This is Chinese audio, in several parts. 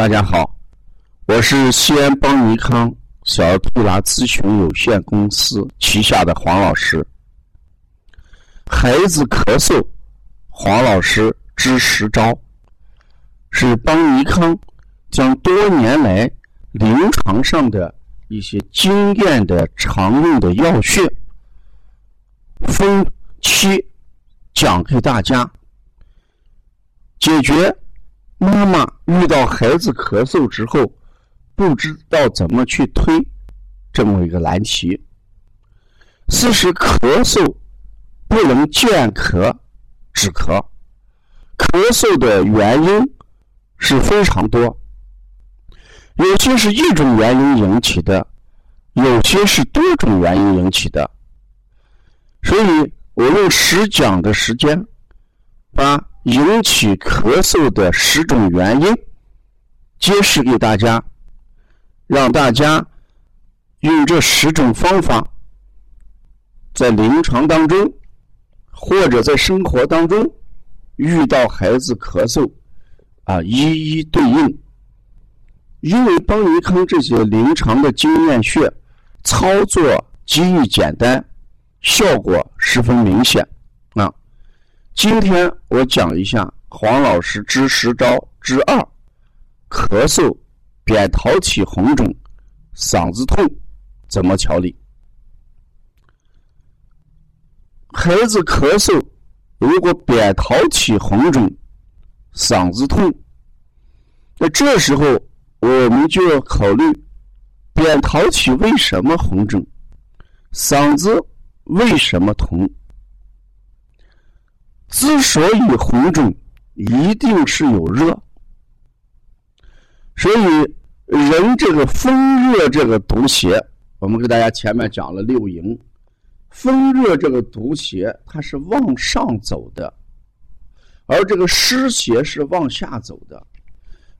大家好，我是西安邦尼康小儿推拿咨询有限公司旗下的黄老师。孩子咳嗽，黄老师支十招，是邦尼康将多年来临床上的一些经验的常用的药穴，分期讲给大家，解决。妈妈遇到孩子咳嗽之后，不知道怎么去推，这么一个难题。四是咳嗽不能见咳止咳，咳嗽的原因是非常多，有些是一种原因引起的，有些是多种原因引起的。所以我用十讲的时间把。引起咳嗽的十种原因，揭示给大家，让大家用这十种方法，在临床当中或者在生活当中遇到孩子咳嗽，啊，一一对应。因为邦尼康这些临床的经验穴操作极易简单，效果十分明显。今天我讲一下黄老师之十招之二：咳嗽、扁桃体红肿、嗓子痛怎么调理？孩子咳嗽，如果扁桃体红肿、嗓子痛，那这时候我们就要考虑扁桃体为什么红肿，嗓子为什么痛？之所以红肿，一定是有热。所以人这个风热这个毒邪，我们给大家前面讲了六淫，风热这个毒邪它是往上走的，而这个湿邪是往下走的。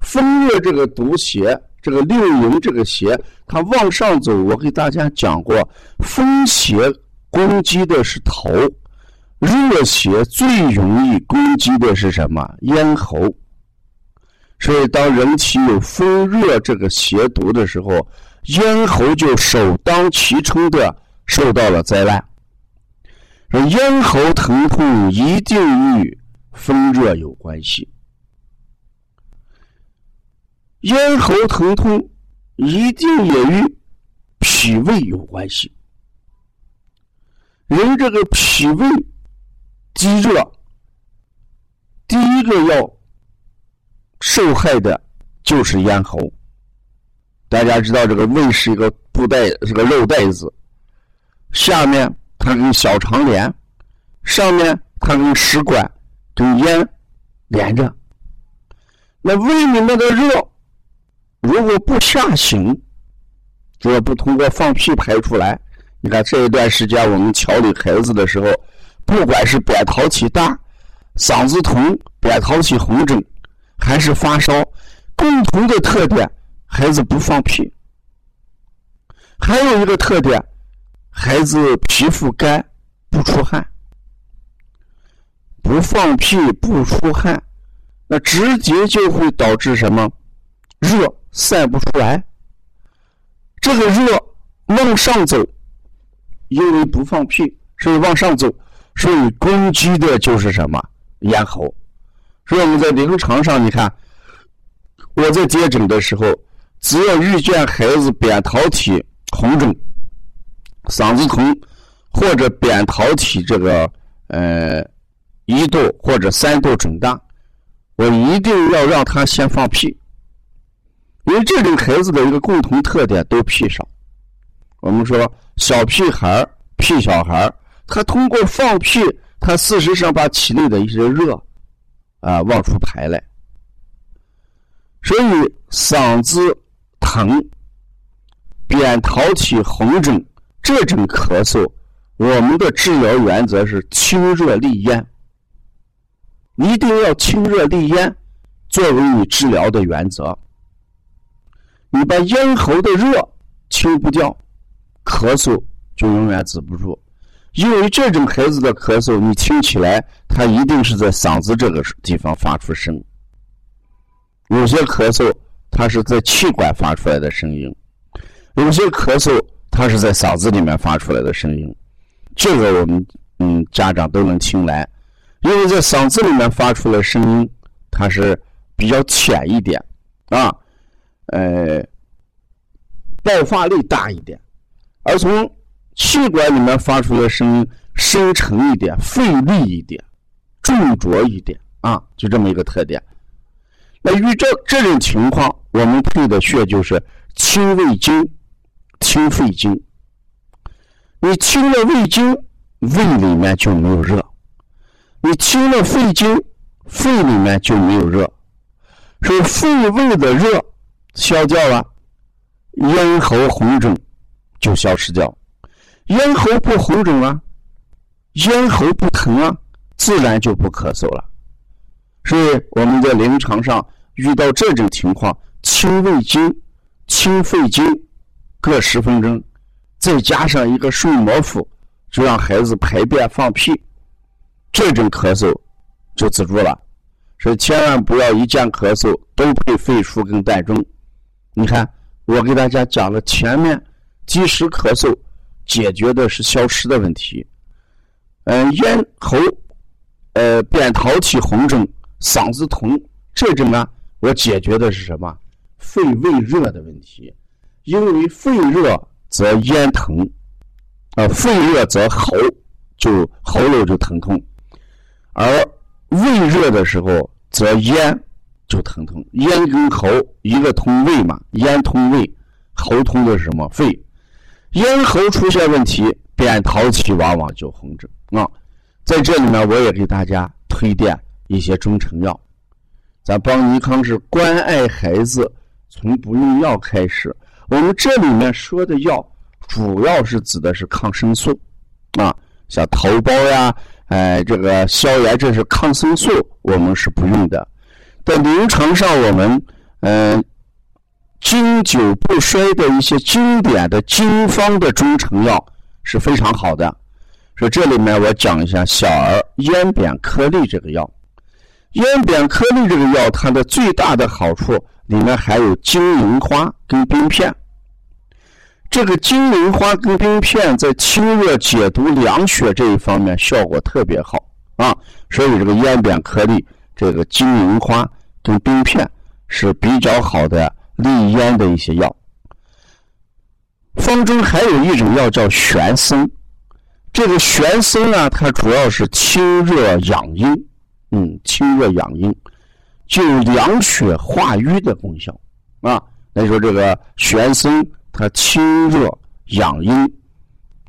风热这个毒邪，这个六淫这个邪，它往上走。我给大家讲过，风邪攻击的是头。热邪最容易攻击的是什么？咽喉。所以，当人体有风热这个邪毒的时候，咽喉就首当其冲的受到了灾难。咽喉疼痛一定与风热有关系，咽喉疼痛一定也与脾胃有关系。人这个脾胃。积热，第一个要受害的就是咽喉。大家知道，这个胃是一个布袋，是个肉袋子，下面它跟小肠连，上面它跟食管、跟咽连着。那胃里面的热如果不下行，如果不通过放屁排出来，你看这一段时间我们调理孩子的时候。不管是扁桃体大、嗓子疼、扁桃体红肿，还是发烧，共同的特点，孩子不放屁。还有一个特点，孩子皮肤干，不出汗。不放屁不出汗，那直接就会导致什么？热散不出来。这个热往上走，因为不放屁，所以往上走。所以攻击的就是什么咽喉，所以我们在临床上，你看我在接诊的时候，只要遇见孩子扁桃体红肿、嗓子疼，或者扁桃体这个呃一度或者三度肿大，我一定要让他先放屁，因为这种孩子的一个共同特点都屁少。我们说小屁孩屁小孩他通过放屁，他事实上把体内的一些热啊往出排来，所以嗓子疼、扁桃体红肿这种咳嗽，我们的治疗原则是清热利咽，一定要清热利咽作为你治疗的原则。你把咽喉的热清不掉，咳嗽就永远止不住。因为这种孩子的咳嗽，你听起来他一定是在嗓子这个地方发出声。有些咳嗽，它是在气管发出来的声音；有些咳嗽，它是在嗓子里面发出来的声音。这个我们嗯家长都能听来，因为在嗓子里面发出来声音，它是比较浅一点啊，呃，爆发力大一点；而从气管里面发出来声音深沉一点、费力一点、重浊一点啊，就这么一个特点。那遇这这种情况，我们配的穴就是清胃经、清肺经。你清了胃经，胃里面就没有热；你清了肺经，肺里面就没有热。所以肺胃的热消掉了，咽喉红肿就消失掉。咽喉不红肿啊，咽喉不疼啊，自然就不咳嗽了。所以我们在临床上遇到这种情况，清胃经、清肺经各十分钟，再加上一个顺膜腹，就让孩子排便放屁，这种咳嗽就止住了。所以千万不要一见咳嗽都配肺腧跟膻中。你看，我给大家讲了前面及时咳嗽解决的是消失的问题，嗯，咽喉呃扁桃体红肿。嗓子疼，这种呢，我解决的是什么？肺胃热的问题。因为肺热则咽疼，啊，肺热则喉就喉咙就疼痛，而胃热的时候则咽就疼痛。咽跟喉一个通胃嘛，咽通胃，喉通的是什么？肺。咽喉出现问题，扁桃体往往就红肿啊。在这里面，我也给大家推荐。一些中成药，咱邦尼康是关爱孩子，从不用药开始。我们这里面说的药，主要是指的是抗生素，啊，像头孢呀，哎，这个消炎，这是抗生素，我们是不用的。在临床上，我们嗯，经久不衰的一些经典的经方的中成药是非常好的。说这里面我讲一下小儿咽扁颗粒这个药。咽扁颗粒这个药，它的最大的好处里面还有金银花跟冰片。这个金银花跟冰片在清热解毒凉血这一方面效果特别好啊，所以这个咽扁颗粒这个金银花跟冰片是比较好的利咽的一些药。方中还有一种药叫玄参，这个玄参呢，它主要是清热养阴。嗯，清热养阴，就凉血化瘀的功效啊。那说这个玄参，它清热养阴、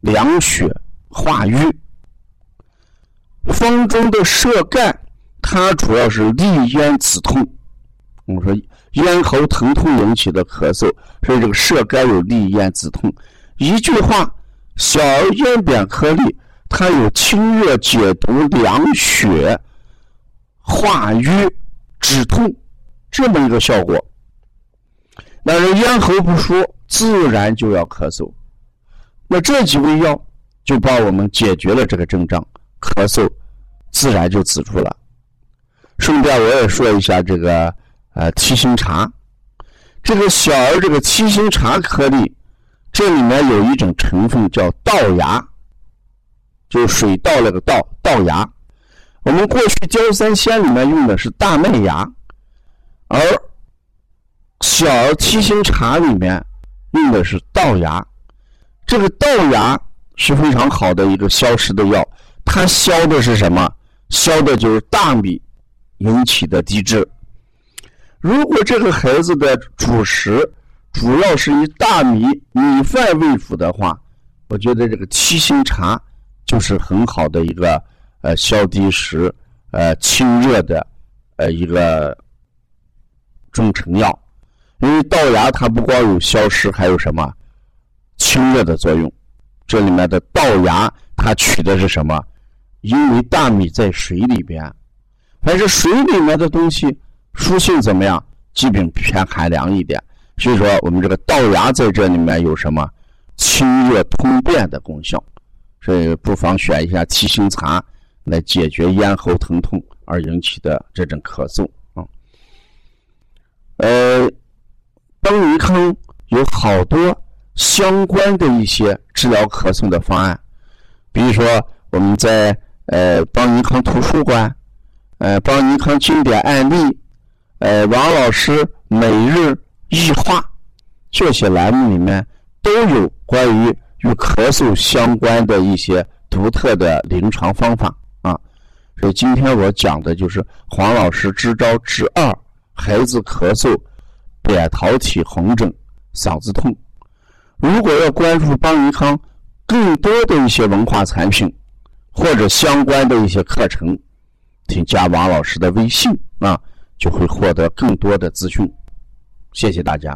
凉血化瘀。方中的射干，它主要是利咽止痛。我说咽喉疼痛引起的咳嗽，所以这个舌干有利咽止痛。一句话，小儿咽扁颗粒，它有清热解毒、凉血。化瘀、止痛，这么一个效果。那人咽喉不舒，自然就要咳嗽。那这几味药就帮我们解决了这个症状，咳嗽自然就止住了。顺便我也说一下这个呃七星茶，这个小儿这个七星茶颗粒，这里面有一种成分叫稻芽，就水稻那个稻稻芽。我们过去焦三仙里面用的是大麦芽，而小儿七星茶里面用的是稻芽。这个稻芽是非常好的一个消食的药，它消的是什么？消的就是大米引起的低脂。如果这个孩子的主食主要是以大米米饭为辅的话，我觉得这个七星茶就是很好的一个。呃，消积食、呃清热的呃一个中成药，因为稻芽它不光有消食，还有什么清热的作用。这里面的稻芽它取的是什么？因为大米在水里边，凡是水里面的东西，属性怎么样？基本偏寒凉一点。所以说，我们这个稻芽在这里面有什么清热通便的功效？所以不妨选一下七星茶。来解决咽喉疼痛而引起的这种咳嗽啊，呃，邦尼康有好多相关的一些治疗咳嗽的方案，比如说我们在呃邦尼康图书馆，呃邦尼康经典案例，呃王老师每日一话这些栏目里面都有关于与咳嗽相关的一些独特的临床方法啊。所以今天我讲的就是黄老师支招之二：孩子咳嗽、扁桃体红疹。嗓子痛，如果要关注邦尼康更多的一些文化产品或者相关的一些课程，请加王老师的微信啊，就会获得更多的资讯。谢谢大家。